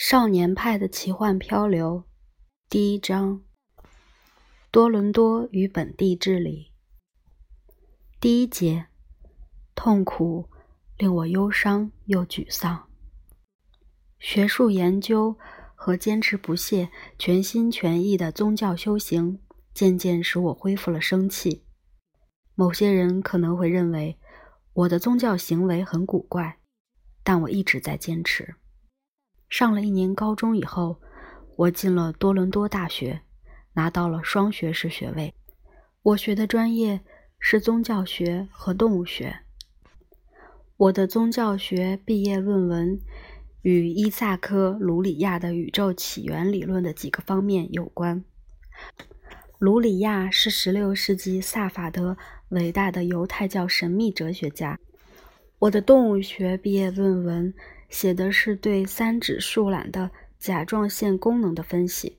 少年派的奇幻漂流，第一章：多伦多与本地治理。第一节：痛苦令我忧伤又沮丧。学术研究和坚持不懈、全心全意的宗教修行，渐渐使我恢复了生气。某些人可能会认为我的宗教行为很古怪，但我一直在坚持。上了一年高中以后，我进了多伦多大学，拿到了双学士学位。我学的专业是宗教学和动物学。我的宗教学毕业论文与伊萨克·卢里亚的宇宙起源理论的几个方面有关。卢里亚是16世纪萨法德伟大的犹太教神秘哲学家。我的动物学毕业论文。写的是对三指树懒的甲状腺功能的分析。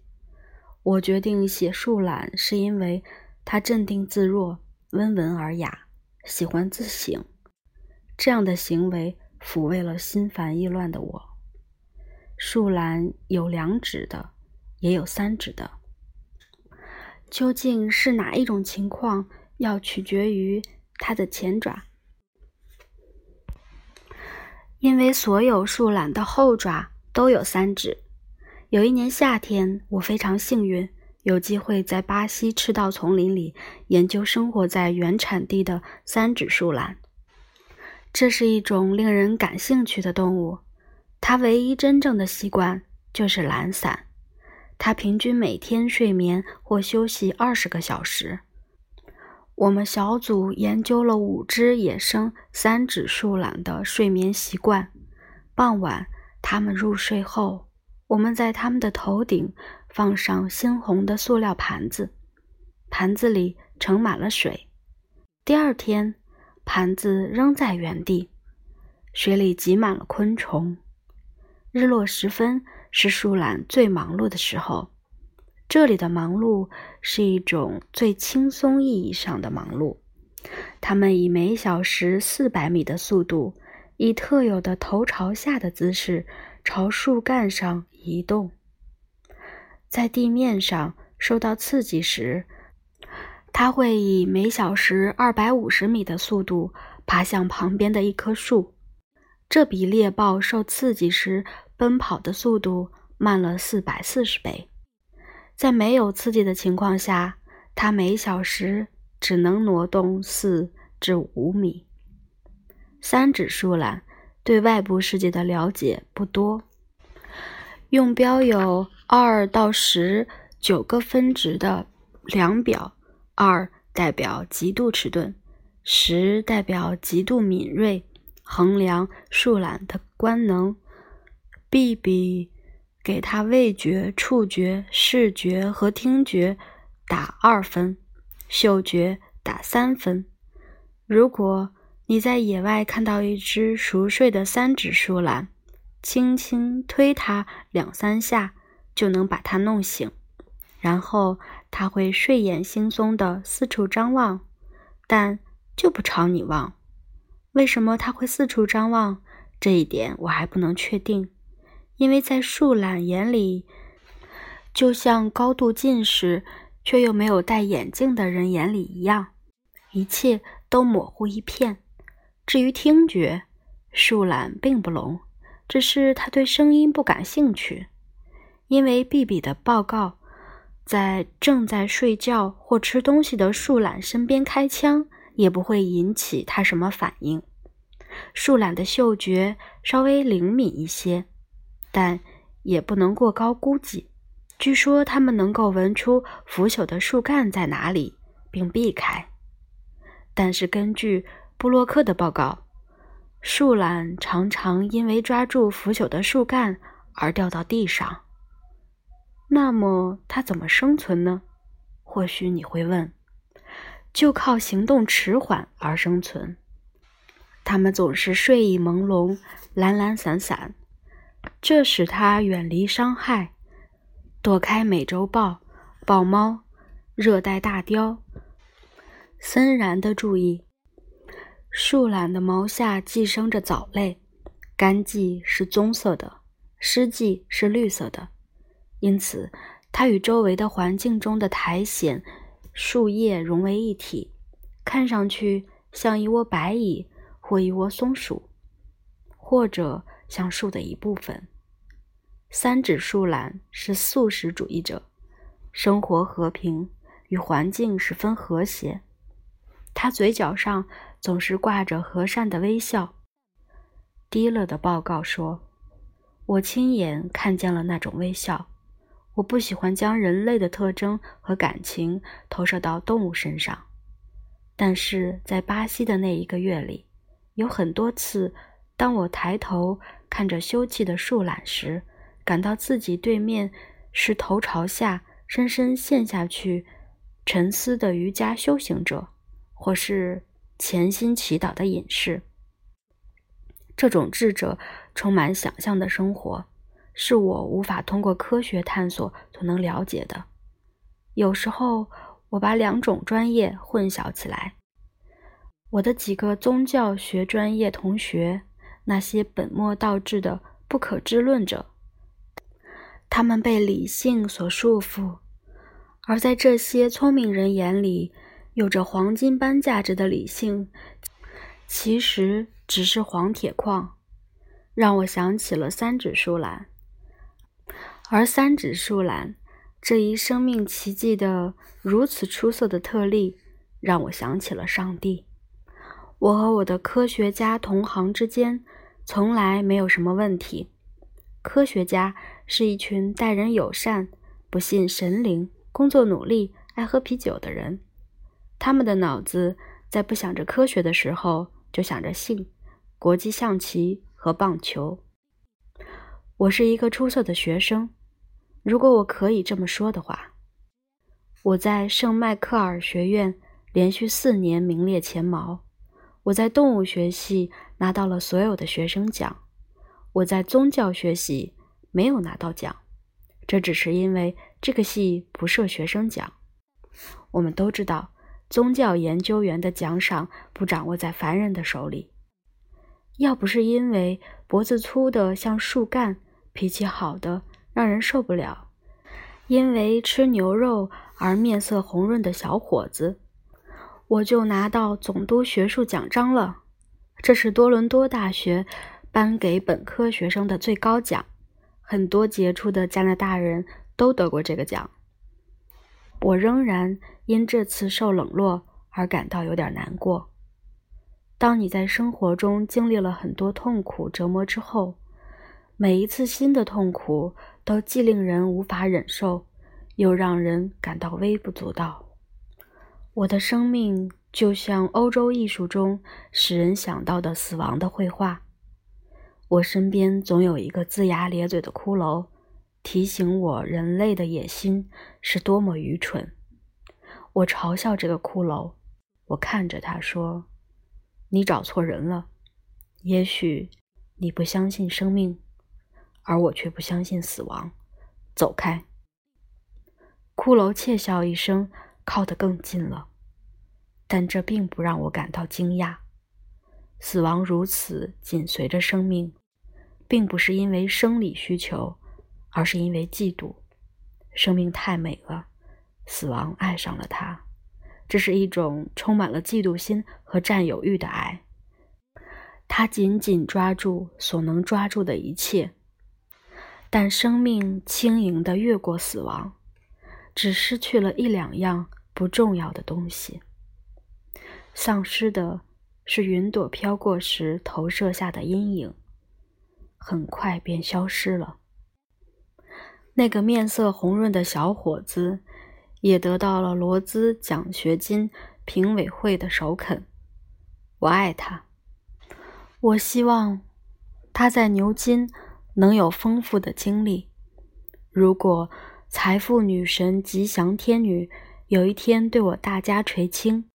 我决定写树懒，是因为它镇定自若、温文尔雅，喜欢自省。这样的行为抚慰了心烦意乱的我。树懒有两指的，也有三指的。究竟是哪一种情况，要取决于它的前爪。因为所有树懒的后爪都有三指。有一年夏天，我非常幸运，有机会在巴西赤道丛林里研究生活在原产地的三指树懒。这是一种令人感兴趣的动物。它唯一真正的习惯就是懒散。它平均每天睡眠或休息二十个小时。我们小组研究了五只野生三指树懒的睡眠习惯。傍晚，它们入睡后，我们在它们的头顶放上鲜红的塑料盘子，盘子里盛满了水。第二天，盘子仍在原地，水里挤满了昆虫。日落时分是树懒最忙碌的时候。这里的忙碌是一种最轻松意义上的忙碌。它们以每小时四百米的速度，以特有的头朝下的姿势朝树干上移动。在地面上受到刺激时，它会以每小时二百五十米的速度爬向旁边的一棵树，这比猎豹受刺激时奔跑的速度慢了四百四十倍。在没有刺激的情况下，它每小时只能挪动四至五米。三指树懒对外部世界的了解不多。用标有二到十九个分值的量表，二代表极度迟钝，十代表极度敏锐，衡量树懒的官能。B 比。给他味觉、触觉、视觉和听觉打二分，嗅觉打三分。如果你在野外看到一只熟睡的三指树懒，轻轻推它两三下，就能把它弄醒，然后它会睡眼惺忪地四处张望，但就不朝你望。为什么它会四处张望？这一点我还不能确定。因为在树懒眼里，就像高度近视却又没有戴眼镜的人眼里一样，一切都模糊一片。至于听觉，树懒并不聋，只是他对声音不感兴趣。因为比比的报告，在正在睡觉或吃东西的树懒身边开枪，也不会引起他什么反应。树懒的嗅觉稍微灵敏一些。但也不能过高估计。据说它们能够闻出腐朽的树干在哪里，并避开。但是根据布洛克的报告，树懒常常因为抓住腐朽的树干而掉到地上。那么它怎么生存呢？或许你会问，就靠行动迟缓而生存。它们总是睡意朦胧、懒懒散散。这使它远离伤害，躲开美洲豹、豹猫、热带大雕，森然的注意。树懒的毛下寄生着藻类，干季是棕色的，湿季是绿色的，因此它与周围的环境中的苔藓、树叶融为一体，看上去像一窝白蚁或一窝松鼠，或者像树的一部分。三指树懒是素食主义者，生活和平，与环境十分和谐。他嘴角上总是挂着和善的微笑。低了的报告说。我亲眼看见了那种微笑。我不喜欢将人类的特征和感情投射到动物身上，但是在巴西的那一个月里，有很多次，当我抬头看着休憩的树懒时，感到自己对面是头朝下、深深陷下去沉思的瑜伽修行者，或是潜心祈祷的隐士。这种智者充满想象的生活，是我无法通过科学探索所能了解的。有时候，我把两种专业混淆起来。我的几个宗教学专业同学，那些本末倒置的不可知论者，他们被理性所束缚，而在这些聪明人眼里，有着黄金般价值的理性，其实。只是黄铁矿，让我想起了三指树懒。而三指树懒这一生命奇迹的如此出色的特例，让我想起了上帝。我和我的科学家同行之间从来没有什么问题。科学家是一群待人友善、不信神灵、工作努力、爱喝啤酒的人。他们的脑子在不想着科学的时候，就想着性。国际象棋和棒球。我是一个出色的学生，如果我可以这么说的话。我在圣迈克尔学院连续四年名列前茅。我在动物学系拿到了所有的学生奖。我在宗教学系没有拿到奖，这只是因为这个系不设学生奖。我们都知道，宗教研究员的奖赏不掌握在凡人的手里。要不是因为脖子粗的像树干、脾气好的让人受不了，因为吃牛肉而面色红润的小伙子，我就拿到总督学术奖章了。这是多伦多大学颁给本科学生的最高奖，很多杰出的加拿大人都得过这个奖。我仍然因这次受冷落而感到有点难过。当你在生活中经历了很多痛苦折磨之后，每一次新的痛苦都既令人无法忍受，又让人感到微不足道。我的生命就像欧洲艺术中使人想到的死亡的绘画。我身边总有一个龇牙咧嘴的骷髅，提醒我人类的野心是多么愚蠢。我嘲笑这个骷髅，我看着他说。你找错人了，也许你不相信生命，而我却不相信死亡。走开！骷髅窃笑一声，靠得更近了，但这并不让我感到惊讶。死亡如此紧随着生命，并不是因为生理需求，而是因为嫉妒。生命太美了，死亡爱上了它。这是一种充满了嫉妒心和占有欲的爱，他紧紧抓住所能抓住的一切，但生命轻盈地越过死亡，只失去了一两样不重要的东西。丧失的是云朵飘过时投射下的阴影，很快便消失了。那个面色红润的小伙子。也得到了罗兹奖学金评委会的首肯。我爱他，我希望他在牛津能有丰富的经历。如果财富女神吉祥天女有一天对我大加垂青，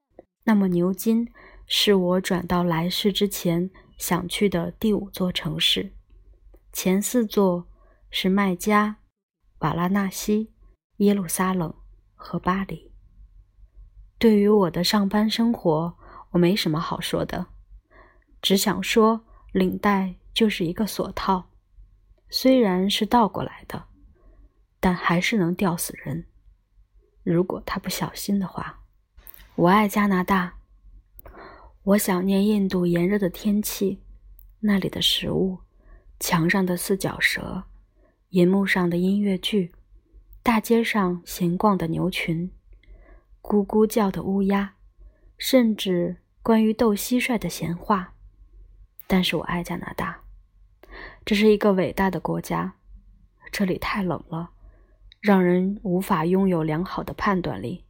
那么牛津是我转到来世之前想去的第五座城市。前四座是麦加、瓦拉纳西、耶路撒冷。和巴黎。对于我的上班生活，我没什么好说的，只想说领带就是一个锁套，虽然是倒过来的，但还是能吊死人。如果他不小心的话。我爱加拿大。我想念印度炎热的天气，那里的食物，墙上的四脚蛇，银幕上的音乐剧，大街上闲逛的牛群，咕咕叫的乌鸦，甚至关于斗蟋蟀的闲话。但是我爱加拿大，这是一个伟大的国家。这里太冷了，让人无法拥有良好的判断力。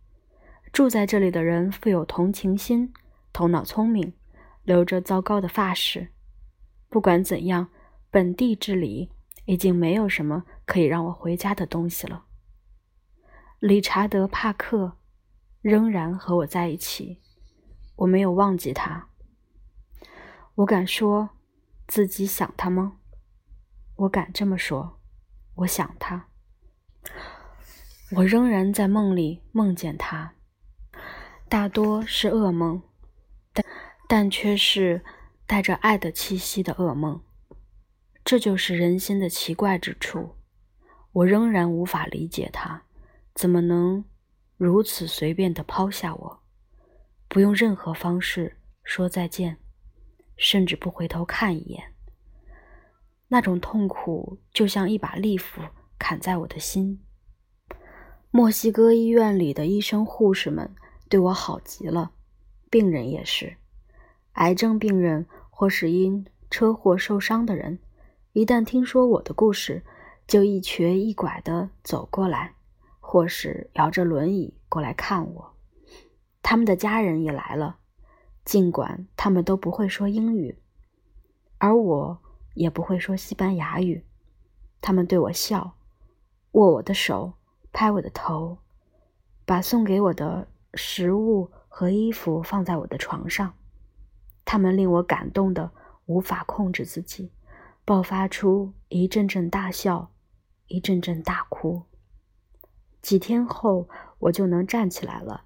住在这里的人富有同情心，头脑聪明，留着糟糕的发饰。不管怎样，本地之里已经没有什么可以让我回家的东西了。理查德·帕克仍然和我在一起，我没有忘记他。我敢说自己想他吗？我敢这么说，我想他。我仍然在梦里梦见他。大多是噩梦，但但却是带着爱的气息的噩梦。这就是人心的奇怪之处。我仍然无法理解他怎么能如此随便地抛下我，不用任何方式说再见，甚至不回头看一眼。那种痛苦就像一把利斧砍在我的心。墨西哥医院里的医生护士们。对我好极了，病人也是。癌症病人或是因车祸受伤的人，一旦听说我的故事，就一瘸一拐地走过来，或是摇着轮椅过来看我。他们的家人也来了，尽管他们都不会说英语，而我也不会说西班牙语。他们对我笑，握我的手，拍我的头，把送给我的。食物和衣服放在我的床上，他们令我感动的无法控制自己，爆发出一阵阵大笑，一阵阵大哭。几天后，我就能站起来了，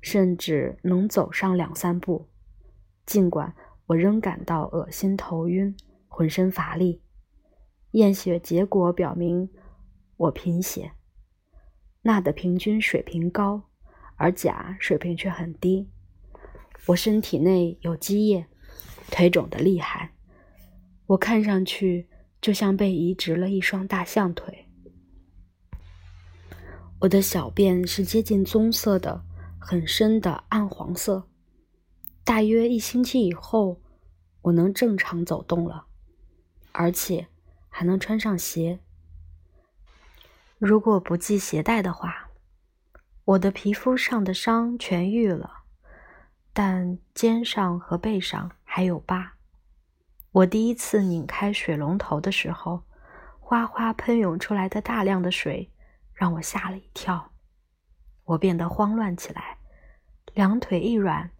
甚至能走上两三步，尽管我仍感到恶心、头晕、浑身乏力。验血结果表明我贫血，钠的平均水平高。而钾水平却很低，我身体内有积液，腿肿得厉害，我看上去就像被移植了一双大象腿。我的小便是接近棕色的，很深的暗黄色。大约一星期以后，我能正常走动了，而且还能穿上鞋。如果不系鞋带的话。我的皮肤上的伤痊愈了，但肩上和背上还有疤。我第一次拧开水龙头的时候，哗哗喷涌出来的大量的水让我吓了一跳，我变得慌乱起来，两腿一软，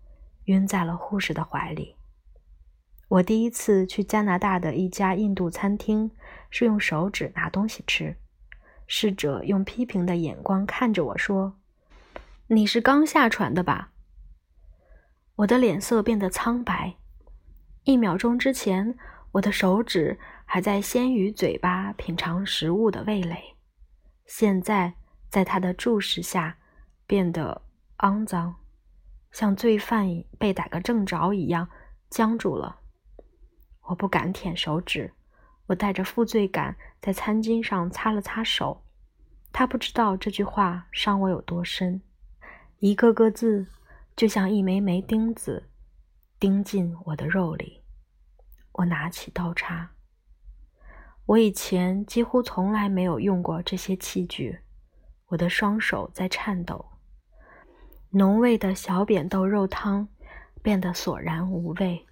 晕在了护士的怀里。我第一次去加拿大的一家印度餐厅，是用手指拿东西吃，侍者用批评的眼光看着我说。你是刚下船的吧？我的脸色变得苍白。一秒钟之前，我的手指还在鲜鱼嘴巴品尝食物的味蕾，现在在他的注视下变得肮脏，像罪犯被逮个正着一样僵住了。我不敢舔手指，我带着负罪感在餐巾上擦了擦手。他不知道这句话伤我有多深。一个个字，就像一枚枚钉子，钉进我的肉里。我拿起刀叉。我以前几乎从来没有用过这些器具。我的双手在颤抖。浓味的小扁豆肉汤变得索然无味。